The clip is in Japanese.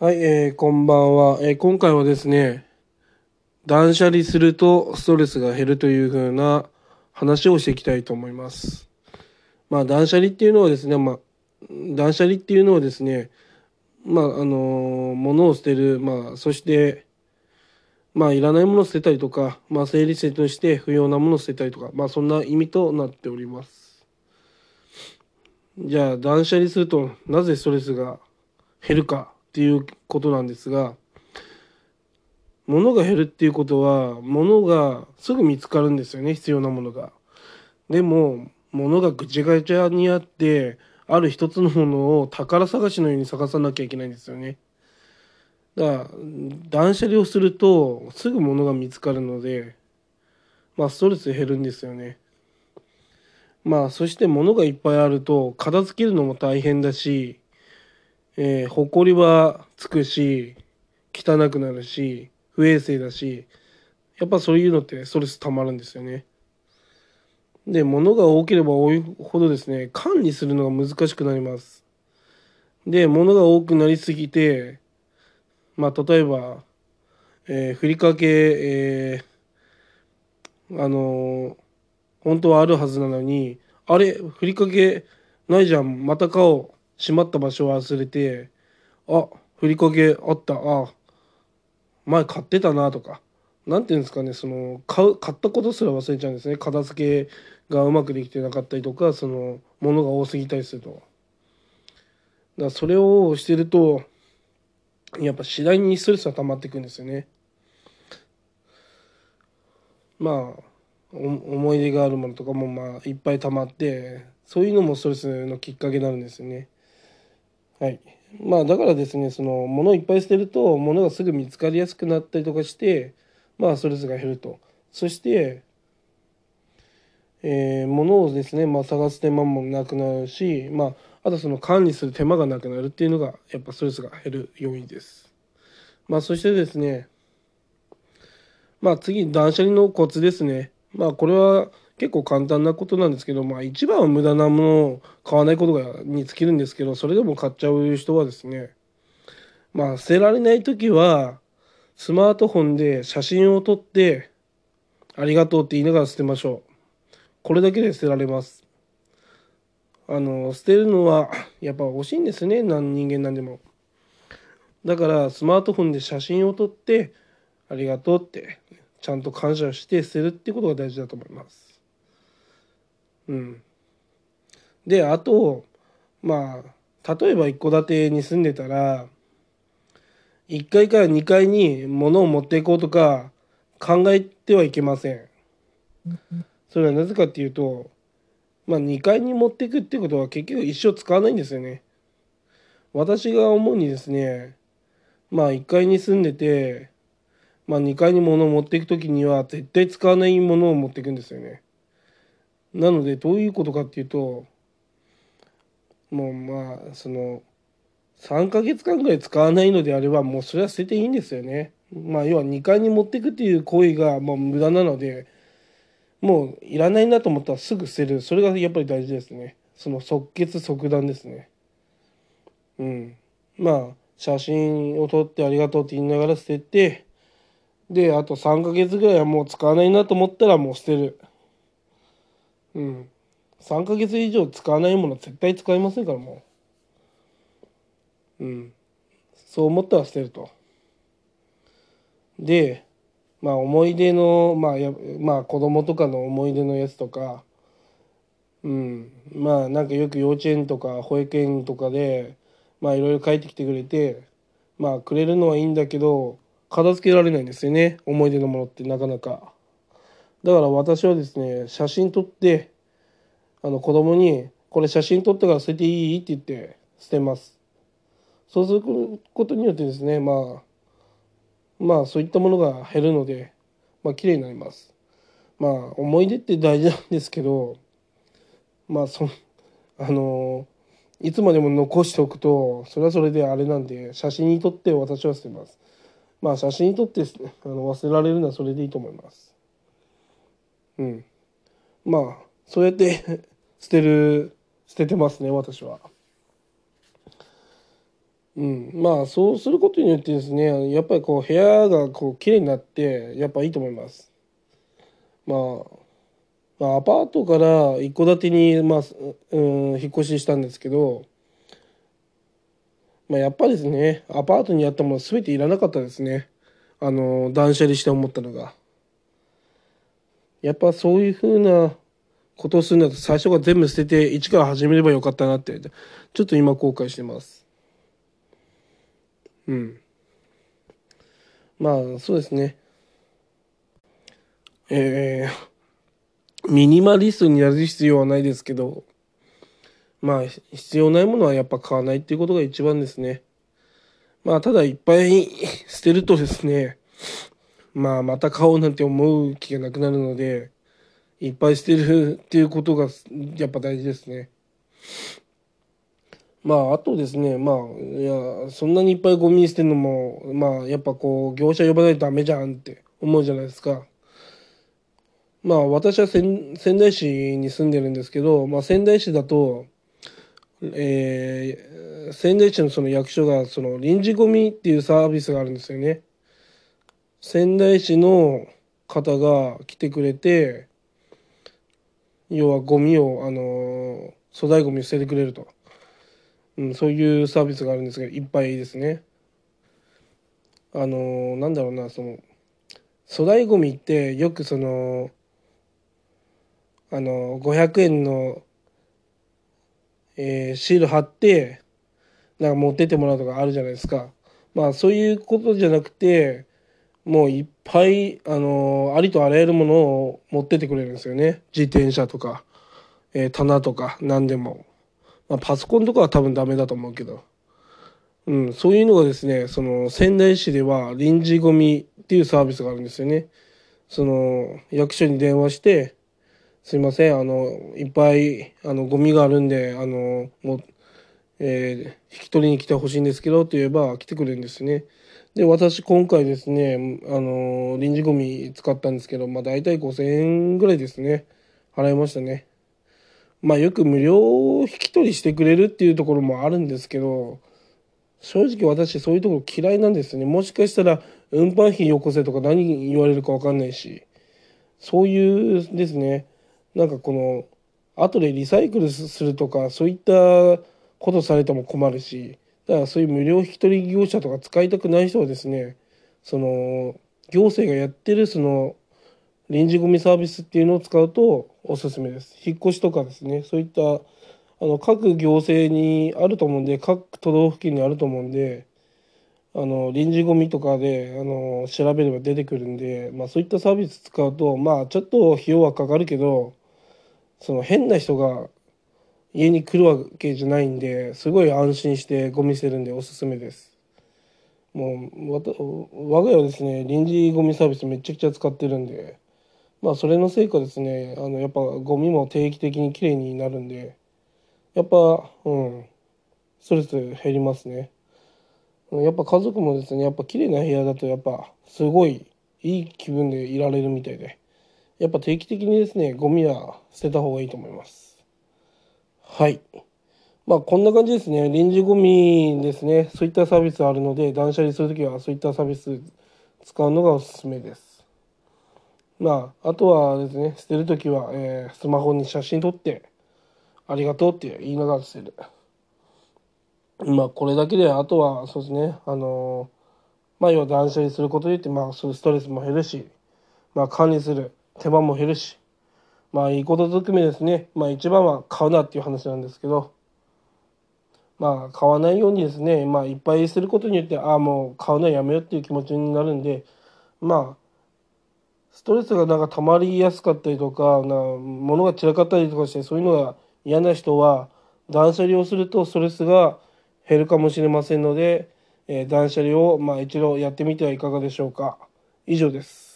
はい、えーこんばんは。えー今回はですね、断捨離するとストレスが減るという風な話をしていきたいと思います。まあ、断捨離っていうのはですね、まあ、断捨離っていうのはですね、まあ、あの物を捨てる、まあ、そして、まあ、いらないものを捨てたりとか、まあ、整理整頓して不要なものを捨てたりとか、まあ、そんな意味となっております。じゃあ、断捨離するとなぜストレスが減るかっていうことなんですが物が減るっていうことは物がすぐ見つかるんですよね必要なものが。でも物がぐちゃぐちゃにあってある一つのものを宝探しのように探さなきゃいけないんですよね。だから断捨離をするとすぐ物が見つかるのでまあストレス減るんですよね。まあそして物がいっぱいあると片付けるのも大変だしえー、埃はつくし汚くなるし不衛生だしやっぱそういうのってストレス溜まるんですよね。で物が多ければ多いほどですね管理するのが難しくなります。で物が多くなりすぎてまあ例えば、えーふりかけ、えーあのー本当はあるはずなのにあれふりかけないじゃんまた買おうしまった場所を忘れてあふりかけあった。あ前買ってたなとか。なんていうんですかねその買う買ったことすら忘れちゃうんですね。片付けがうまくできてなかったりとかその物が多すぎたりすると。だからそれをしてるとやっぱ次第にストレスが溜まっていくんですよね。まあ思い出があるものとかもまあいっぱい溜まってそういうのもストレスのきっかけになるんですよね。はい、まあだからですねその物をいっぱい捨てると物がすぐ見つかりやすくなったりとかしてまあストレスが減るとそして、えー物をですね、まあ、探す手間もなくなるし、まあ、あとその管理する手間がなくなるっていうのがやっぱストレスが減る要因です。まあそしてですねまあ次断捨離のコツですね。まあこれは結構簡単なことなんですけど、まあ一番は無駄なものを買わないことがに尽きるんですけど、それでも買っちゃう人はですね、まあ捨てられない時はスマートフォンで写真を撮ってありがとうって言いながら捨てましょう。これだけで捨てられます。あの捨てるのはやっぱ惜しいんですね、何人間なんでも。だからスマートフォンで写真を撮ってありがとうってちゃんと感謝して捨てるってことが大事だと思います。うん。であとまあ例えば一戸建てに住んでたら1階から2階に物を持っていこうとか考えてはいけません。それはなぜかっていうとまあ2階に持っていくってことは結局一生使わないんですよね。私が思うにですねまあ1階に住んでてまあ2階に物を持っていく時には絶対使わないものを持っていくんですよね。なのでどういうことかっていうともうまあその3ヶ月間ぐらい使わないのであればもうそれは捨てていいんですよね。まあ要は2階に持っていくっていう行為がもう無駄なのでもういらないなと思ったらすぐ捨てるそれがやっぱり大事ですね。その即決即断ですね。うん。まあ写真を撮ってありがとうって言いながら捨ててであと3ヶ月ぐらいはもう使わないなと思ったらもう捨てる。うん。3ヶ月以上使わないもの絶対使いませんからもう。うん。そう思ったら捨てると。で、まあ思い出の、まあや、まあ子供とかの思い出のやつとか、うん。まあなんかよく幼稚園とか保育園とかで、まあいろいろ帰ってきてくれて、まあくれるのはいいんだけど、片付けられないんですよね。思い出のものってなかなか。だから私はですね、写真撮って、あの子供に「これ写真撮ったから捨てていい?」って言って捨てます。そうすることによってですねまあまあそういったものが減るのでまあ綺麗になります。まあ思い出って大事なんですけどまあそあのいつまでも残しておくとそれはそれであれなんで写真に撮って私は捨てます。まあ写真に撮ってあの忘れられるのはそれでいいと思います。うんまあそうやって 捨てる捨ててますね私は。うん、まあそうすることによってですねやっぱりこう部屋がこう綺麗になってやっぱいいと思います。まあ、まあ、アパートから一戸建てに、まあうん、引っ越ししたんですけど、まあ、やっぱりですねアパートにあったもの全ていらなかったですねあの断捨離して思ったのが。やっぱそういうふうなことをするんだと最初から全部捨てて一から始めればよかったなってちょっと今後悔してます。うん。まあそうですね。えー、ミニマリストになる必要はないですけどまあ必要ないものはやっぱ買わないっていうことが一番ですね。まあただいっぱい捨てるとですねまあまた買おうなんて思う気がなくなるのでいっぱい捨てるっていうことがやっぱ大事ですね。まああとですねまあいやそんなにいっぱいゴミ捨てるのもまあやっぱこう業者呼ばないとダメじゃんって思うじゃないですか。まあ私は仙台市に住んでるんですけど、まあ、仙台市だと、えー、仙台市のその役所がその臨時ゴミっていうサービスがあるんですよね。仙台市の方が来てくれて要はゴミをあの粗大ゴミを捨ててくれると。うん、そういうサービスがあるんですけどいっぱいですね。あのなんだろうなその粗大ごみってよくそのあの500円の、えー、シール貼ってなんか持ってってもらうとかあるじゃないですか。まあそういうことじゃなくてもういっぱいあのありとあらゆるものを持ってってくれるんですよね自転車とか、えー、棚とか何でも。まあ、パソコンとかは多分ダメだと思うけど、うん、そういうのがですねその仙台市では臨時ゴミっていうサービスがあるんですよね。その役所に電話して「すいませんあのいっぱいあのゴミがあるんであのもう、えー、引き取りに来てほしいんですけど」って言えば来てくれるんですね。で私今回ですねあの臨時ゴミ使ったんですけど、まあ、大体5,000円ぐらいですね。払いましたね。まあよく無料引き取りしてくれるっていうところもあるんですけど正直私そういうところ嫌いなんですね。もしかしたら運搬費よこせとか何言われるか分かんないしそういうですね。なんかこの後でリサイクルするとかそういったことされても困るしだからそういう無料引き取り業者とか使いたくない人はですねその行政がやってるその臨時ゴミサービスっていうのを使うとおすすめです。引っ越しとかですねそういったあの各行政にあると思うんで各都道府県にあると思うんであの臨時ゴミとかであの調べれば出てくるんで、まあ、そういったサービス使うとまあちょっと費用はかかるけどその変な人が家に来るわけじゃないんですごい安心してゴミ捨てるんでおすすめです。もう我が家はですね臨時ゴミサービスめちゃくちゃ使ってるんで。まあそれのせいかですねあのやっぱゴミも定期的にきれいになるんでやっぱうんストレス減りますねやっぱ家族もですねやっぱ綺麗な部屋だとやっぱすごいいい気分でいられるみたいでやっぱ定期的にですねゴミは捨てた方がいいと思いますはい。まあこんな感じですね。臨時ゴミですね。そういったサービスあるので断捨離する時はそういったサービス使うのがおすすめです。まあ、あとはですね、捨てるときは、えー、スマホに写真撮って、ありがとうって言いながら捨てる。まあ、これだけで、あとは、そうですね、あのー、まあ、要は断捨離することによって、まあ、そういうストレスも減るし、まあ、管理する手間も減るし、まあ、いいことずくめですね。まあ、一番は買うなっていう話なんですけど、まあ、買わないようにですね、まあ、いっぱいすることによって、ああ、もう買うのはやめようっていう気持ちになるんで、まあ、ストレスがなんか溜まりやすかったりとかな物が散らかったりとかしてそういうのが嫌な人は断捨離をするとストレスが減るかもしれませんので、えー、断捨離をまあ一度やってみてはいかがでしょうか。以上です。